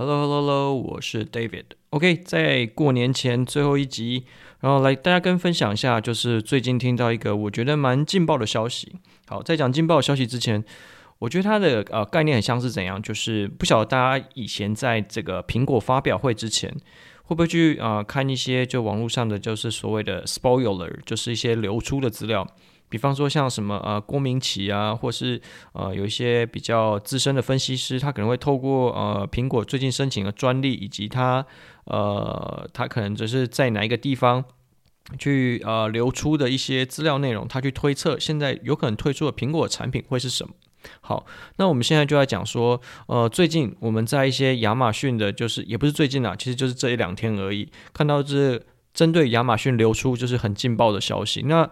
Hello，Hello，Hello，我是 David。OK，在过年前最后一集，然后来大家跟分享一下，就是最近听到一个我觉得蛮劲爆的消息。好，在讲劲爆消息之前，我觉得它的呃概念很像是怎样，就是不晓得大家以前在这个苹果发表会之前，会不会去呃看一些就网络上的就是所谓的 spoiler，就是一些流出的资料。比方说像什么呃郭明錤啊，或是呃有一些比较资深的分析师，他可能会透过呃苹果最近申请的专利，以及他呃他可能只是在哪一个地方去呃流出的一些资料内容，他去推测现在有可能推出的苹果产品会是什么。好，那我们现在就来讲说，呃最近我们在一些亚马逊的，就是也不是最近啊，其实就是这一两天而已，看到这针对亚马逊流出就是很劲爆的消息，那。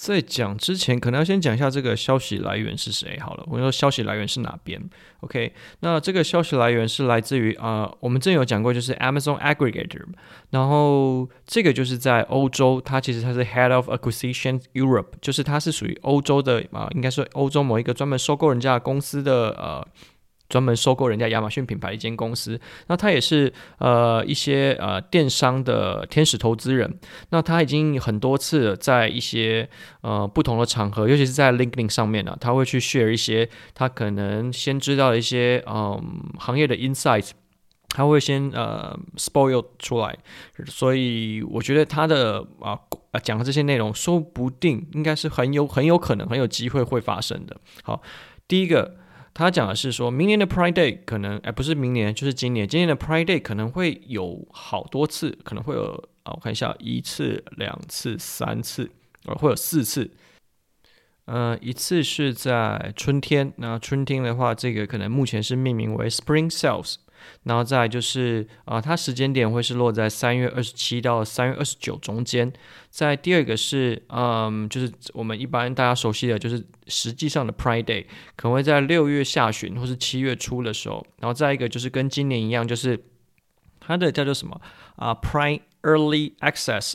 在讲之前，可能要先讲一下这个消息来源是谁。好了，我说消息来源是哪边？OK，那这个消息来源是来自于啊、我们之前有讲过，就是 Amazon Aggregator，然后这个就是在欧洲，它其实它是 Head of Acquisition Europe，就是它是属于欧洲的啊、应该说欧洲某一个专门收购人家公司的呃。专门收购人家亚马逊品牌一间公司，那他也是呃一些呃电商的天使投资人，那他已经很多次在一些呃不同的场合，尤其是在 LinkedIn 上面呢、啊，他会去 share 一些他可能先知道的一些嗯、行业的 insights，他会先呃 spoil 出来，所以我觉得他的啊讲的这些内容，说不定应该是很有很有可能很有机会会发生的。好，第一个。他讲的是说，明年的 Pride Day 可能，哎，不是明年，就是今年。今年的 Pride Day 可能会有好多次，可能会有啊，我看一下，一次、两次、三次，呃，会有四次。呃，一次是在春天，那春天的话，这个可能目前是命名为 Spring Sales。然后再就是啊、呃，它时间点会是落在三月二十七到三月二十九中间。在第二个是，嗯，就是我们一般大家熟悉的就是实际上的 Prime Day，可能会在六月下旬或是七月初的时候。然后再一个就是跟今年一样，就是它的叫做什么啊，Prime Early Access，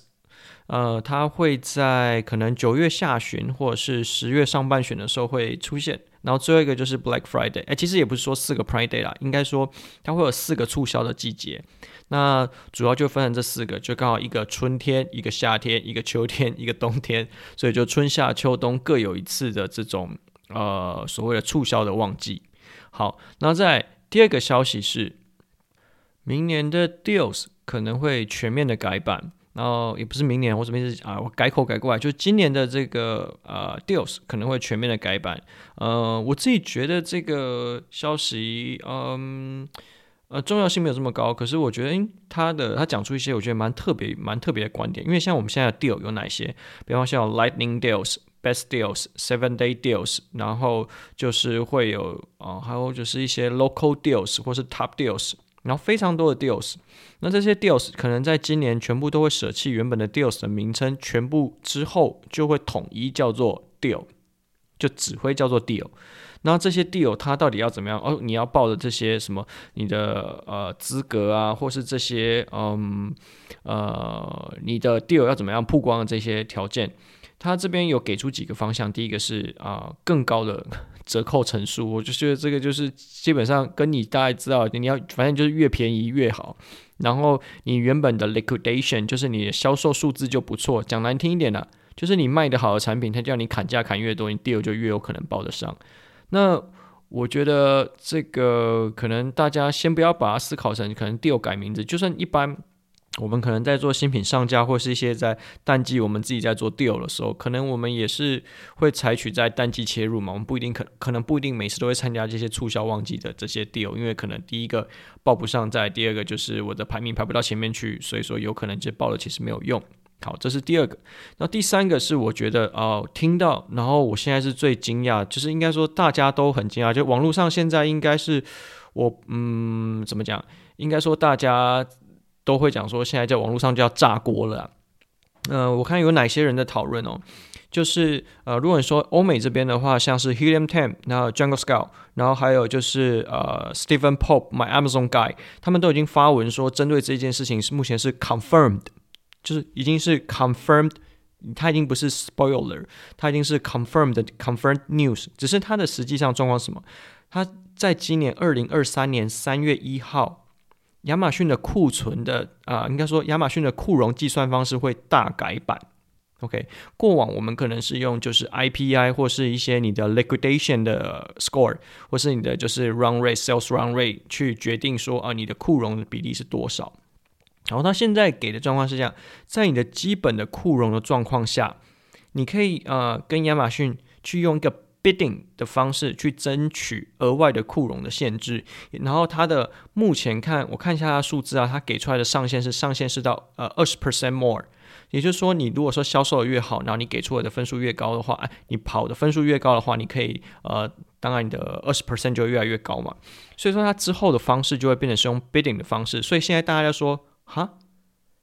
呃，它会在可能九月下旬或者是十月上半旬的时候会出现。然后最后一个就是 Black Friday，哎，其实也不是说四个 Prime Day 啦，应该说它会有四个促销的季节。那主要就分成这四个，就刚好一个春天，一个夏天，一个秋天，一个冬天，所以就春夏秋冬各有一次的这种呃所谓的促销的旺季。好，那在第二个消息是，明年的 Deals 可能会全面的改版。然后也不是明年，我什么意思啊？我改口改过来，就是今年的这个呃 Deals 可能会全面的改版。呃，我自己觉得这个消息，嗯呃重要性没有这么高，可是我觉得，他的他讲出一些我觉得蛮特别、蛮特别的观点。因为像我们现在 Deal 有哪些？比方像 Lightning Deals、Best Deals、Seven Day Deals，然后就是会有啊、还有就是一些 Local Deals 或是 Top Deals。然后非常多的 deals，那这些 deals 可能在今年全部都会舍弃原本的 deals 的名称，全部之后就会统一叫做 deal，就只会叫做 deal。那这些 deal 它到底要怎么样？哦，你要报的这些什么，你的呃资格啊，或是这些嗯呃你的 deal 要怎么样曝光的这些条件，它这边有给出几个方向。第一个是啊、更高的。折扣成数，我就觉得这个就是基本上跟你大概知道，你要反正就是越便宜越好。然后你原本的 liquidation 就是你的销售数字就不错。讲难听一点啦，就是你卖的好的产品，它叫你砍价砍越多，你 deal 就越有可能报得上。那我觉得这个可能大家先不要把它思考成可能 deal 改名字，就算一般。我们可能在做新品上架，或是一些在淡季，我们自己在做 deal 的时候，可能我们也是会采取在淡季切入嘛。我们不一定可可能不一定每次都会参加这些促销旺季的这些 deal，因为可能第一个报不上，在第二个就是我的排名排不到前面去，所以说有可能就报了其实没有用。好，这是第二个。那第三个是我觉得哦、听到，然后我现在是最惊讶，就是应该说大家都很惊讶，就网络上现在应该是。我嗯怎么讲？应该说大家都会讲说，现在在网络上就要炸锅了。嗯、我看有哪些人在讨论哦。就是呃，如果你说欧美这边的话，像是 Helium Ten 然后 Jungle Scout，然后还有就是呃 Stephen Pope，My Amazon Guy，他们都已经发文说，针对这件事情是目前是 confirmed，就是已经是 confirmed，它已经不是 spoiler，它已经是 confirmed confirmed news，只是它的实际上状况是什么？它在今年二零二三年三月一号，亚马逊的库存的啊、应该说亚马逊的库容计算方式会大改版。OK，过往我们可能是用就是 IPI 或是一些你的 liquidation 的 score，或是你的就是 run rate sales run rate 去决定说啊你的库容的比例是多少。然后他现在给的状况是这样，在你的基本的库容的状况下，你可以呃跟亚马逊去用一个 bidding 的方式去争取额外的库容的限制。然后它的目前看我看一下它数字啊，它给出来的上限是上限是到呃二十 percent more。也就是说，你如果说销售的越好，然后你给出来的分数越高的话，你跑的分数越高的话，你可以呃，当然你的二十 percent 就会越来越高嘛。所以说，它之后的方式就会变成是用 bidding 的方式。所以现在大家说，哈，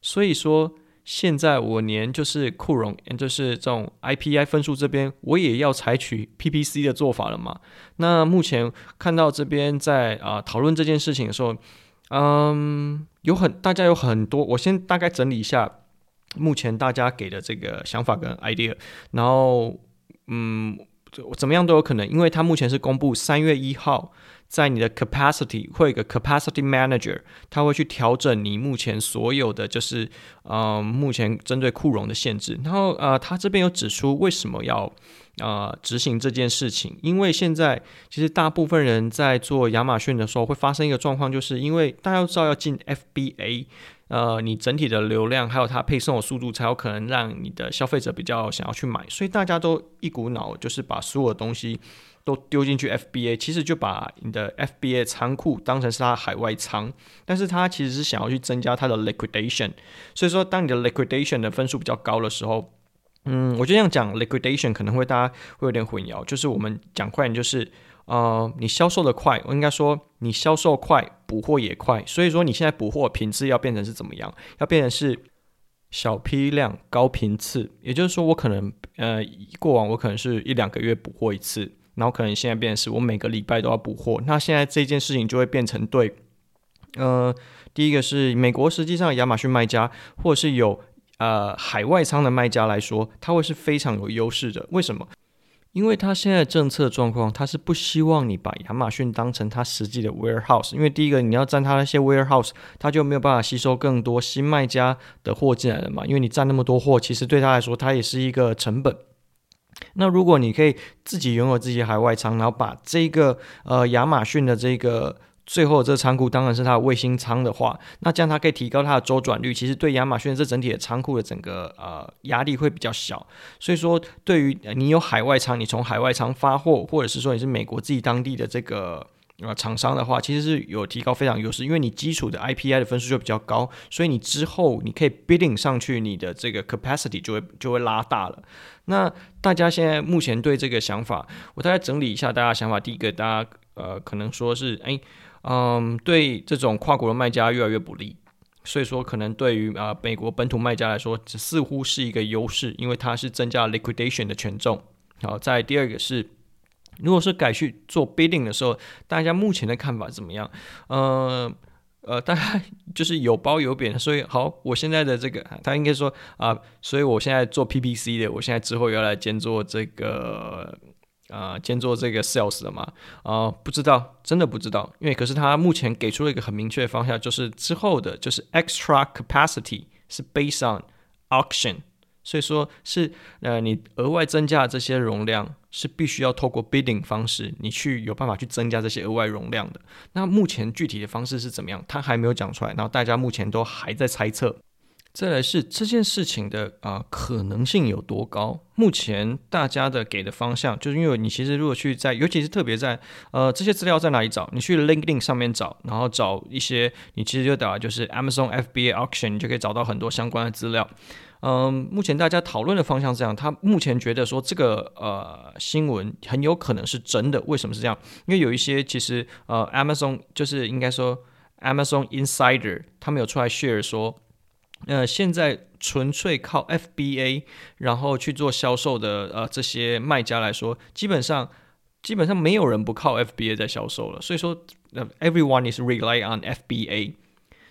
所以说现在我连就是库容，就是这种 IPI 分数这边，我也要采取 PPC 的做法了嘛。那目前看到这边在啊、讨论这件事情的时候，嗯，有很大家有很多，我先大概整理一下。目前大家给的这个想法跟 idea，然后嗯，怎么样都有可能，因为它目前是公布三月一号，在你的 capacity 会有一个 capacity manager，他会去调整你目前所有的就是呃目前针对库容的限制，然后呃他这边有指出为什么要呃执行这件事情，因为现在其实大部分人在做亚马逊的时候会发生一个状况，就是因为大家都知道要进 FBA。呃，你整体的流量还有它配送的速度，才有可能让你的消费者比较想要去买。所以大家都一股脑就是把所有的东西都丢进去 FBA，其实就把你的 FBA 仓库当成是它海外仓，但是它其实是想要去增加它的 liquidation。所以说，当你的 liquidation 的分数比较高的时候，嗯，我就这样讲 liquidation 可能会大家会有点混淆，就是我们讲快点就是。呃，你销售的快，我应该说你销售快，补货也快。所以说你现在补货品质要变成是怎么样？要变成是小批量高频次。也就是说，我可能呃过往我可能是一两个月补货一次，然后可能现在变成是我每个礼拜都要补货。那现在这件事情就会变成对，呃，第一个是美国实际上亚马逊卖家或是有呃海外仓的卖家来说，它会是非常有优势的。为什么？因为他现在政策状况，他是不希望你把亚马逊当成他实际的 warehouse，因为第一个你要占他那些 warehouse，他就没有办法吸收更多新卖家的货进来了嘛。因为你占那么多货，其实对他来说，他也是一个成本。那如果你可以自己拥有自己海外仓，然后把这个呃亚马逊的这个。最后这仓库当然是它的卫星仓的话，那这样它可以提高它的周转率，其实对亚马逊这整体的仓库的整个呃压力会比较小。所以说，对于你有海外仓，你从海外仓发货，或者是说你是美国自己当地的这个呃厂商的话，其实是有提高非常优势，因为你基础的 IPI 的分数就比较高，所以你之后你可以 bidding 上去，你的这个 capacity 就会就会拉大了。那大家现在目前对这个想法，我大概整理一下大家想法。第一个，大家呃可能说是哎。嗯，对这种跨国的卖家越来越不利，所以说可能对于啊、美国本土卖家来说，这似乎是一个优势，因为它是增加 liquidation 的权重。好，再第二个是，如果是改去做 bidding 的时候，大家目前的看法怎么样？呃呃，大家 就是有褒有贬，所以好，我现在的这个，他应该说啊，所以我现在做 PPC 的，我现在之后要来兼做这个。啊、呃，兼做这个 sales 的嘛？啊、呃，不知道，真的不知道。因为可是他目前给出了一个很明确的方向，就是之后的，就是 extra capacity 是 based on auction，所以说是呃，你额外增加这些容量是必须要透过 bidding 方式，你去有办法去增加这些额外容量的。那目前具体的方式是怎么样？他还没有讲出来，然后大家目前都还在猜测。再来是这件事情的啊、可能性有多高？目前大家的给的方向，就是因为你其实如果去在，尤其是特别在呃这些资料在哪里找？你去 LinkedIn 上面找，然后找一些你其实就打就是 Amazon FBA Auction，你就可以找到很多相关的资料。嗯、目前大家讨论的方向是这样，他目前觉得说这个呃新闻很有可能是真的。为什么是这样？因为有一些其实呃 Amazon 就是应该说 Amazon Insider 他们有出来 share 说。呃，现在纯粹靠 FBA 然后去做销售的呃这些卖家来说，基本上基本上没有人不靠 FBA 在销售了。所以说，呃，everyone is rely on FBA。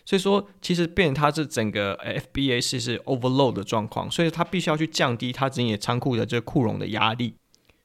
所以说，其实变它是整个 FBA 是是 overload 的状况，所以它必须要去降低它整体仓库的这个库容的压力。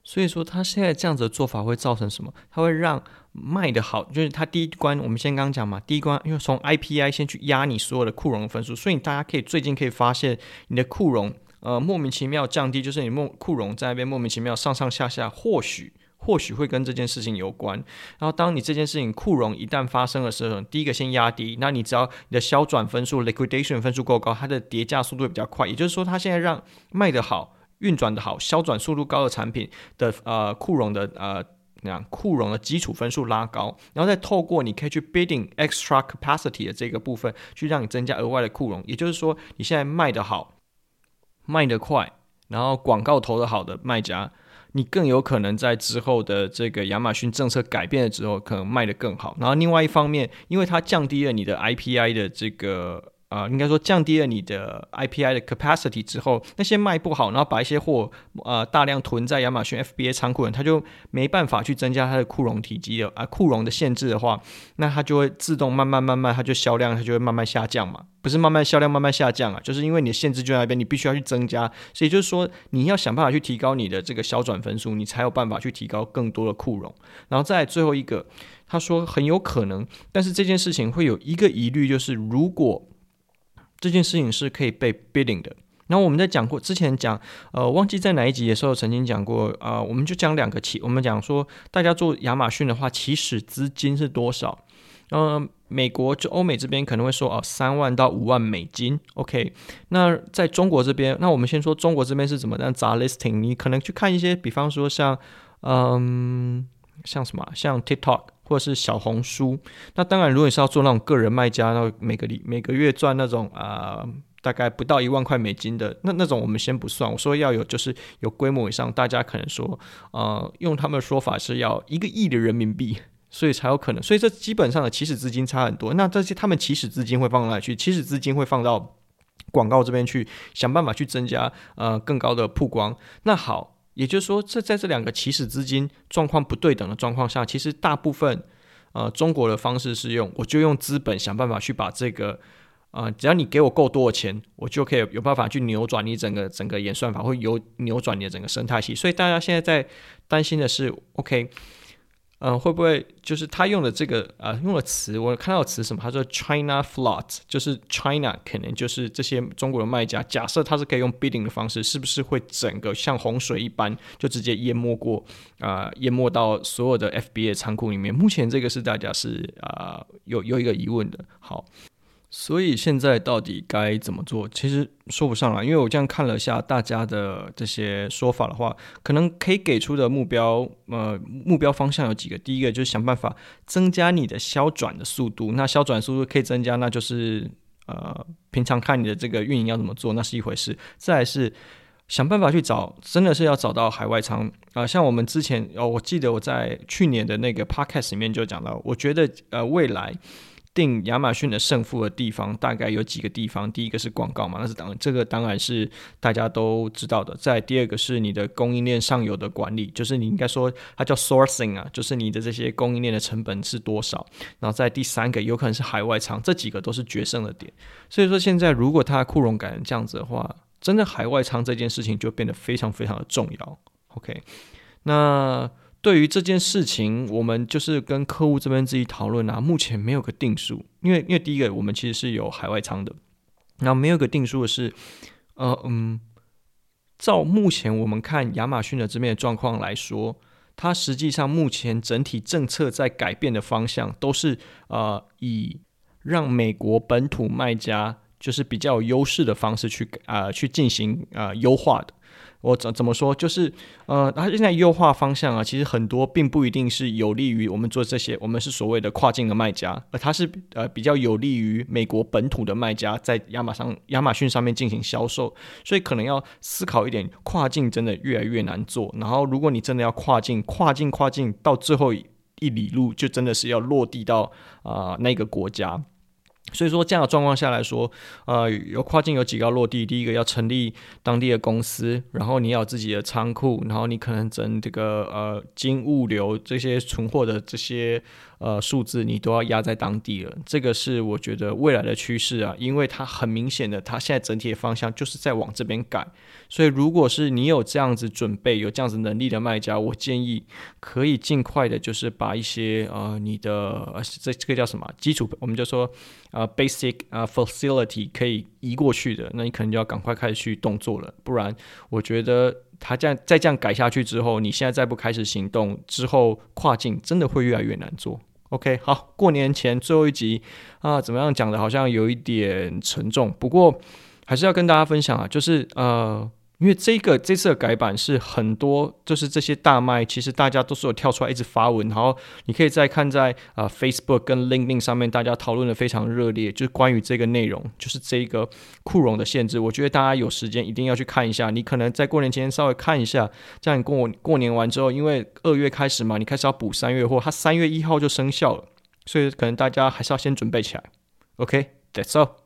所以说，它现在这样子的做法会造成什么？它会让卖的好，就是它第一关，我们先刚刚讲嘛，第一关因为从 IPI 先去压你所有的库容分数，所以大家可以最近可以发现你的库容呃莫名其妙降低，就是你莫库容在那边莫名其妙上上下下，或许或许会跟这件事情有关。然后当你这件事情库容一旦发生的时候，第一个先压低，那你只要你的销转分数 liquidation 分数够高，它的叠加速度会比较快，也就是说它现在让卖的好。运转的好、销转速度高的产品的呃库容的呃那样库容的基础分数拉高，然后再透过你可以去 bidding extra capacity 的这个部分，去让你增加额外的库容。也就是说，你现在卖得好、卖得快，然后广告投得好的卖家，你更有可能在之后的这个亚马逊政策改变了之后，可能卖得更好。然后另外一方面，因为它降低了你的 IPI 的这个。啊、应该说降低了你的 IPI 的 capacity 之后，那些卖不好，然后把一些货呃大量囤在亚马逊 FBA 仓库，它就没办法去增加它的库容体积了啊，库容的限制的话，那它就会自动慢慢慢慢，它就销量它就会慢慢下降嘛，不是慢慢销量慢慢下降啊，就是因为你的限制就在那边，你必须要去增加，所以就是说你要想办法去提高你的这个销转分数，你才有办法去提高更多的库容，然后再最后一个，他说很有可能，但是这件事情会有一个疑虑，就是如果。这件事情是可以被 bidding 的。然后我们在讲过之前讲，呃，忘记在哪一集的时候曾经讲过，啊、呃，我们就讲两个起，我们讲说大家做亚马逊的话，起始资金是多少？呃，美国就欧美这边可能会说，哦、三万到五万美金。OK，那在中国这边，那我们先说中国这边是怎么样砸 listing？你可能去看一些，比方说像，嗯，像什么，像 TikTok。或者是小红书，那当然，如果你是要做那种个人卖家，那每个礼每个月赚那种啊、大概不到一万块美金的，那那种我们先不算。我说要有就是有规模以上，大家可能说，呃，用他们的说法是要一个亿的人民币，所以才有可能。所以这基本上的起始资金差很多。那这些他们起始资金会放哪里去？起始资金会放到广告这边去，想办法去增加呃更高的曝光。那好。也就是说，这在这两个起始资金状况不对等的状况下，其实大部分呃中国的方式是用，我就用资本想办法去把这个呃，只要你给我够多的钱，我就可以有办法去扭转你整个整个演算法，会有扭转你的整个生态系。所以大家现在在担心的是，OK。嗯、会不会就是他用的这个呃用的词？我看到词什么？他说 China flood，就是 China 可能就是这些中国的卖家。假设他是可以用 bidding 的方式，是不是会整个像洪水一般就直接淹没过啊、呃？淹没到所有的 FBA 仓库里面？目前这个是大家是啊、有有一个疑问的。好。所以现在到底该怎么做？其实说不上来，因为我这样看了一下大家的这些说法的话，可能可以给出的目标，呃，目标方向有几个。第一个就是想办法增加你的销转的速度，那销转速度可以增加，那就是呃，平常看你的这个运营要怎么做，那是一回事。再来是想办法去找，真的是要找到海外仓啊、像我们之前哦，我记得我在去年的那个 podcast 里面就讲到，我觉得呃，未来。定亚马逊的胜负的地方大概有几个地方，第一个是广告嘛，那是当这个当然是大家都知道的。再第二个是你的供应链上游的管理，就是你应该说它叫 sourcing 啊，就是你的这些供应链的成本是多少。然后在第三个有可能是海外仓，这几个都是决胜的点。所以说现在如果它库容改成这样子的话，真的海外仓这件事情就变得非常非常的重要。OK，那。对于这件事情，我们就是跟客户这边自己讨论啊，目前没有个定数，因为因为第一个，我们其实是有海外仓的，那没有个定数的是，呃嗯，照目前我们看亚马逊的这边的状况来说，它实际上目前整体政策在改变的方向都是呃以让美国本土卖家。就是比较有优势的方式去啊、呃、去进行啊、呃、优化的。我怎怎么说？就是呃，它现在优化方向啊，其实很多并不一定是有利于我们做这些。我们是所谓的跨境的卖家，而它是呃比较有利于美国本土的卖家在亚马上亚马逊上面进行销售。所以可能要思考一点，跨境真的越来越难做。然后如果你真的要跨境，跨境跨境到最后一里路，就真的是要落地到啊、那个国家。所以说，这样的状况下来说，呃，有跨境有几个要落地。第一个要成立当地的公司，然后你要有自己的仓库，然后你可能整这个呃经物流这些存货的这些。呃，数字你都要压在当地了，这个是我觉得未来的趋势啊，因为它很明显的，它现在整体的方向就是在往这边改。所以，如果是你有这样子准备、有这样子能力的卖家，我建议可以尽快的，就是把一些呃你的这这个叫什么基础，我们就说呃 basic 啊、facility 可以移过去的，那你可能就要赶快开始去动作了，不然我觉得。他这样再这样改下去之后，你现在再不开始行动，之后跨境真的会越来越难做。OK，好，过年前最后一集啊，怎么样讲的？好像有一点沉重，不过还是要跟大家分享啊，就是呃。因为这个这次的改版是很多，就是这些大卖，其实大家都是有跳出来一直发文，然后你可以再看在啊、呃、Facebook 跟 LinkedIn 上面，大家讨论的非常热烈，就是关于这个内容，就是这个库容的限制。我觉得大家有时间一定要去看一下，你可能在过年前稍微看一下，这样你过过年完之后，因为二月开始嘛，你开始要补三月货，它三月一号就生效了，所以可能大家还是要先准备起来。OK，that's all。